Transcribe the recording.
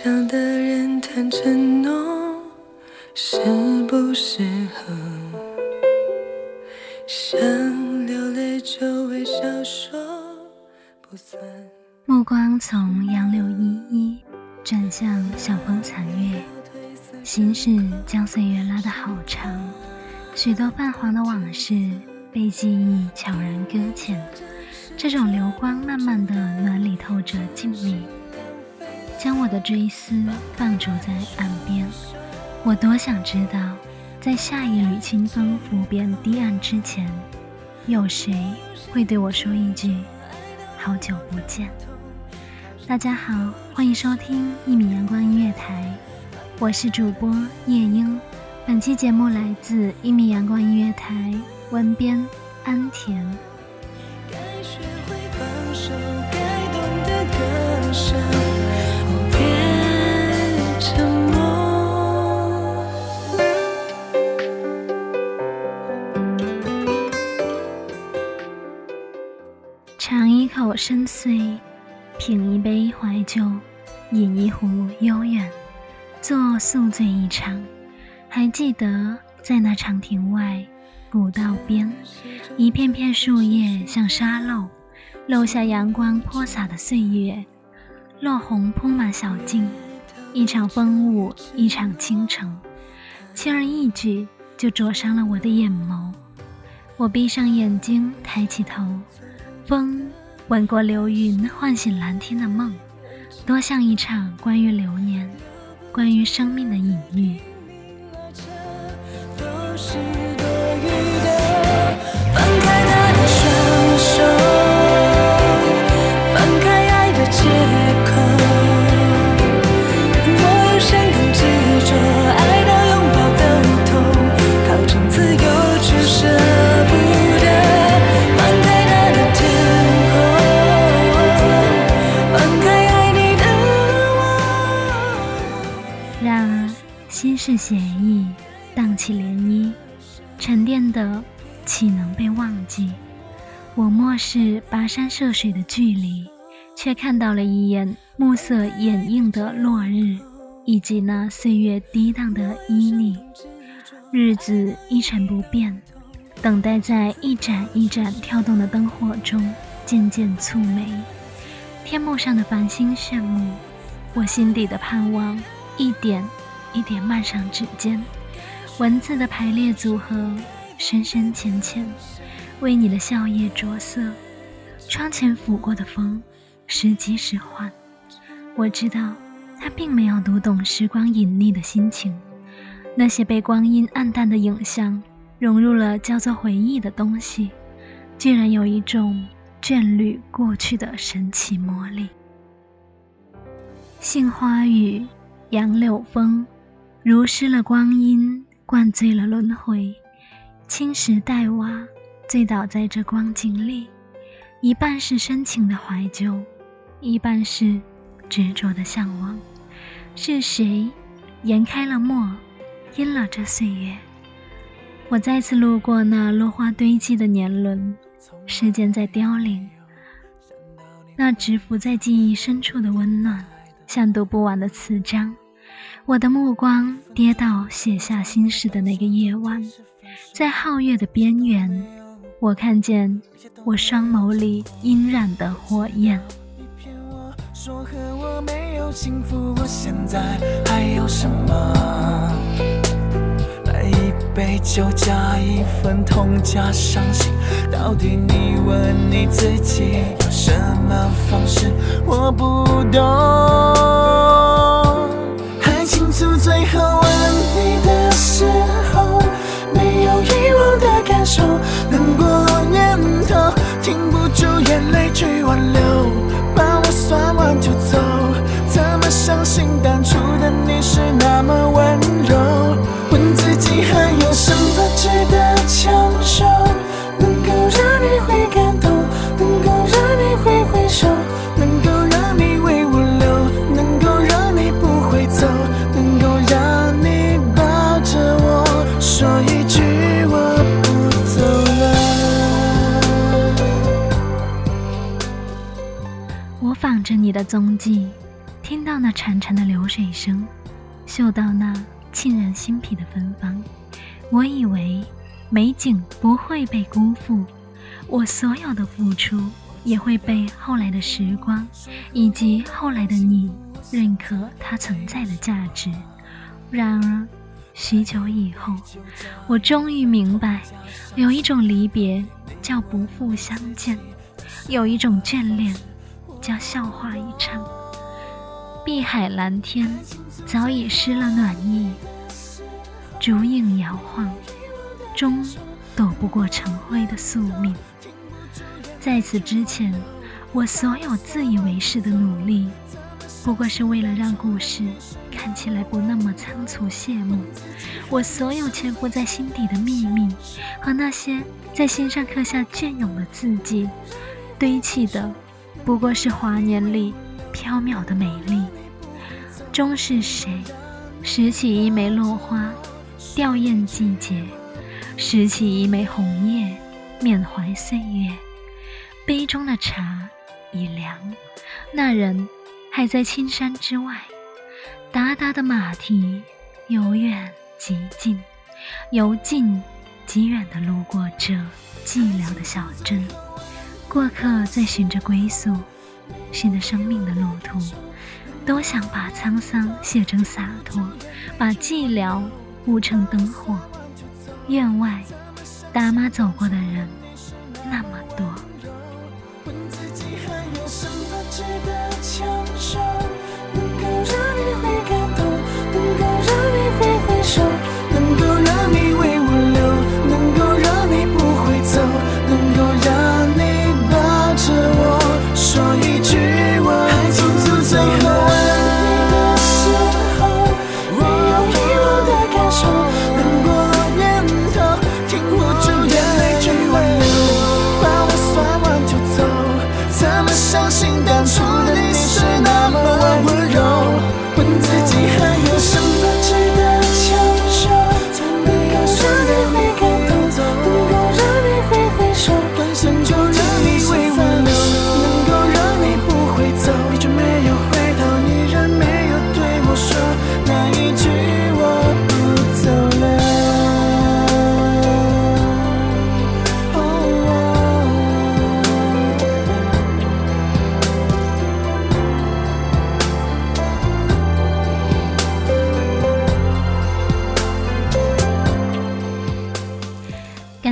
勉强的人谈承诺，适不适合？想流泪就微笑说，不算。目光从杨柳依依转向晓风残月，心事将岁月拉得好长，许多泛黄的往事被记忆悄然搁浅。这种流光慢慢的暖里透着静谧，将我的追思放逐在岸边。我多想知道，在下一缕清风拂遍堤岸之前，有谁会对我说一句“好久不见”。大家好，欢迎收听一米阳光音乐台，我是主播夜莺。本期节目来自一米阳光音乐台，文编安田。深邃，品一杯怀旧，饮一壶悠远，做宿醉一场。还记得在那长亭外，古道边，一片片树叶像沙漏，漏下阳光泼洒的岁月，落红铺满小径，一场风舞，一场倾城，轻而易举就灼伤了我的眼眸。我闭上眼睛，抬起头。风吻过流云，唤醒蓝天的梦，多像一场关于流年、关于生命的隐喻。岂能被忘记？我漠视跋山涉水的距离，却看到了一眼暮色掩映的落日，以及那岁月涤荡的旖旎。日子一成不变，等待在一盏一盏跳动的灯火中渐渐蹙眉。天幕上的繁星炫目，我心底的盼望一点一点漫上指尖。文字的排列组合，深深浅浅，为你的笑靥着色。窗前拂过的风，时急时缓。我知道，他并没有读懂时光隐匿的心情。那些被光阴暗淡的影像，融入了叫做回忆的东西，居然有一种眷侣过去的神奇魔力。杏花雨，杨柳风，如诗了光阴，灌醉了轮回。青石黛瓦醉倒在这光景里，一半是深情的怀旧，一半是执着的向往。是谁研开了墨，阴了这岁月？我再次路过那落花堆积的年轮，时间在凋零。那蛰伏在记忆深处的温暖，像读不完的词章。我的目光跌到写下心事的那个夜晚，在皓月的边缘，我看见我双眸里阴染的火焰。说和我没有幸福，我现在还有什么？来一杯酒，加一份痛，加伤心。到底你问你自己，有什么方式？我不懂。还清楚最后吻你的时候，没有遗忘的感受，难过念头，停不住眼泪去挽留，把我算完就走。怎么相信当初的你是那么那潺潺的流水声，嗅到那沁人心脾的芬芳。我以为美景不会被辜负，我所有的付出也会被后来的时光以及后来的你认可它存在的价值。然而，许久以后，我终于明白，有一种离别叫不复相见，有一种眷恋叫笑话一场。碧海蓝天早已失了暖意，烛影摇晃，终躲不过晨灰的宿命。在此之前，我所有自以为是的努力，不过是为了让故事看起来不那么仓促谢幕。我所有潜伏在心底的秘密，和那些在心上刻下隽永的字迹，堆砌的不过是华年里缥缈的美丽。终是谁拾起一枚落花，吊唁季节；拾起一枚红叶，缅怀岁月。杯中的茶已凉，那人还在青山之外。达达的马蹄由远及近，由近及远地路过这寂寥的小镇。过客在寻着归宿，新的生命的路途。多想把沧桑写成洒脱，把寂寥悟成灯火。院外，大妈走过的人